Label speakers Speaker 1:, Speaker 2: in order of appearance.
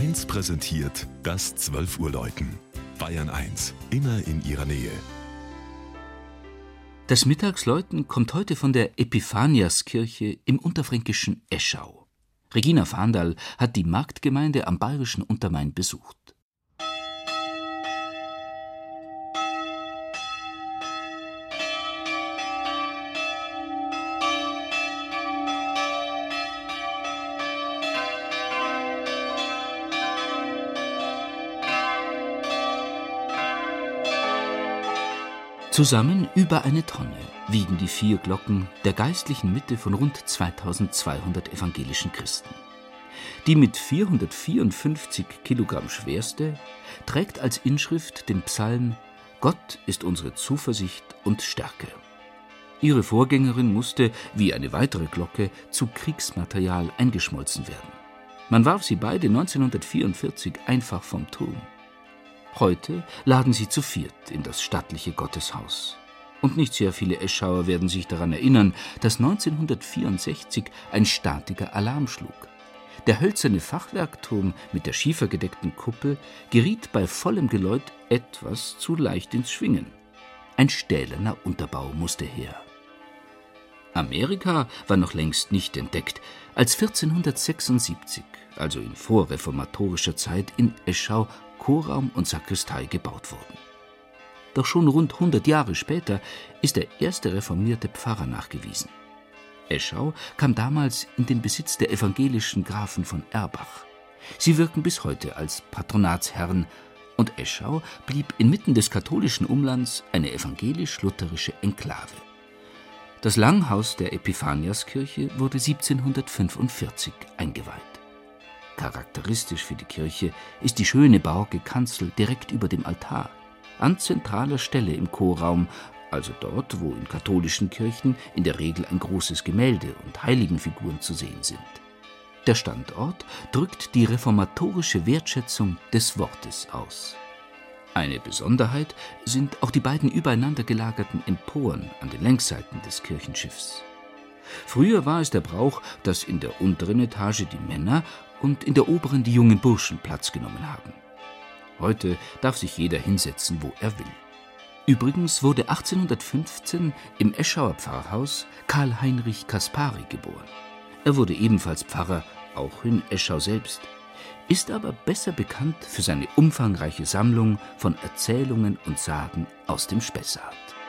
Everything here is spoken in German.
Speaker 1: 1 präsentiert das 12 Uhr Läuten. Bayern 1, immer in ihrer Nähe.
Speaker 2: Das Mittagsläuten kommt heute von der Epiphaniaskirche im unterfränkischen Eschau. Regina Fahndal hat die Marktgemeinde am bayerischen Untermain besucht. Zusammen über eine Tonne wiegen die vier Glocken der geistlichen Mitte von rund 2200 evangelischen Christen. Die mit 454 Kilogramm schwerste trägt als Inschrift den Psalm Gott ist unsere Zuversicht und Stärke. Ihre Vorgängerin musste, wie eine weitere Glocke, zu Kriegsmaterial eingeschmolzen werden. Man warf sie beide 1944 einfach vom Turm. Heute laden sie zu viert in das stattliche Gotteshaus. Und nicht sehr viele Eschauer werden sich daran erinnern, dass 1964 ein statiger Alarm schlug. Der hölzerne Fachwerkturm mit der schiefergedeckten Kuppel geriet bei vollem Geläut etwas zu leicht ins Schwingen. Ein stählerner Unterbau musste her. Amerika war noch längst nicht entdeckt, als 1476, also in vorreformatorischer Zeit, in Eschau Chorraum und Sakristei gebaut wurden. Doch schon rund 100 Jahre später ist der erste reformierte Pfarrer nachgewiesen. Eschau kam damals in den Besitz der evangelischen Grafen von Erbach. Sie wirken bis heute als Patronatsherren und Eschau blieb inmitten des katholischen Umlands eine evangelisch-lutherische Enklave. Das Langhaus der Epiphaniaskirche wurde 1745 eingeweiht. Charakteristisch für die Kirche ist die schöne barocke Kanzel direkt über dem Altar, an zentraler Stelle im Chorraum, also dort, wo in katholischen Kirchen in der Regel ein großes Gemälde und Heiligenfiguren zu sehen sind. Der Standort drückt die reformatorische Wertschätzung des Wortes aus. Eine Besonderheit sind auch die beiden übereinander gelagerten Emporen an den Längsseiten des Kirchenschiffs. Früher war es der Brauch, dass in der unteren Etage die Männer und in der oberen die jungen Burschen Platz genommen haben. Heute darf sich jeder hinsetzen, wo er will. Übrigens wurde 1815 im Eschauer Pfarrhaus Karl Heinrich Kaspari geboren. Er wurde ebenfalls Pfarrer, auch in Eschau selbst, ist aber besser bekannt für seine umfangreiche Sammlung von Erzählungen und Sagen aus dem Spessart.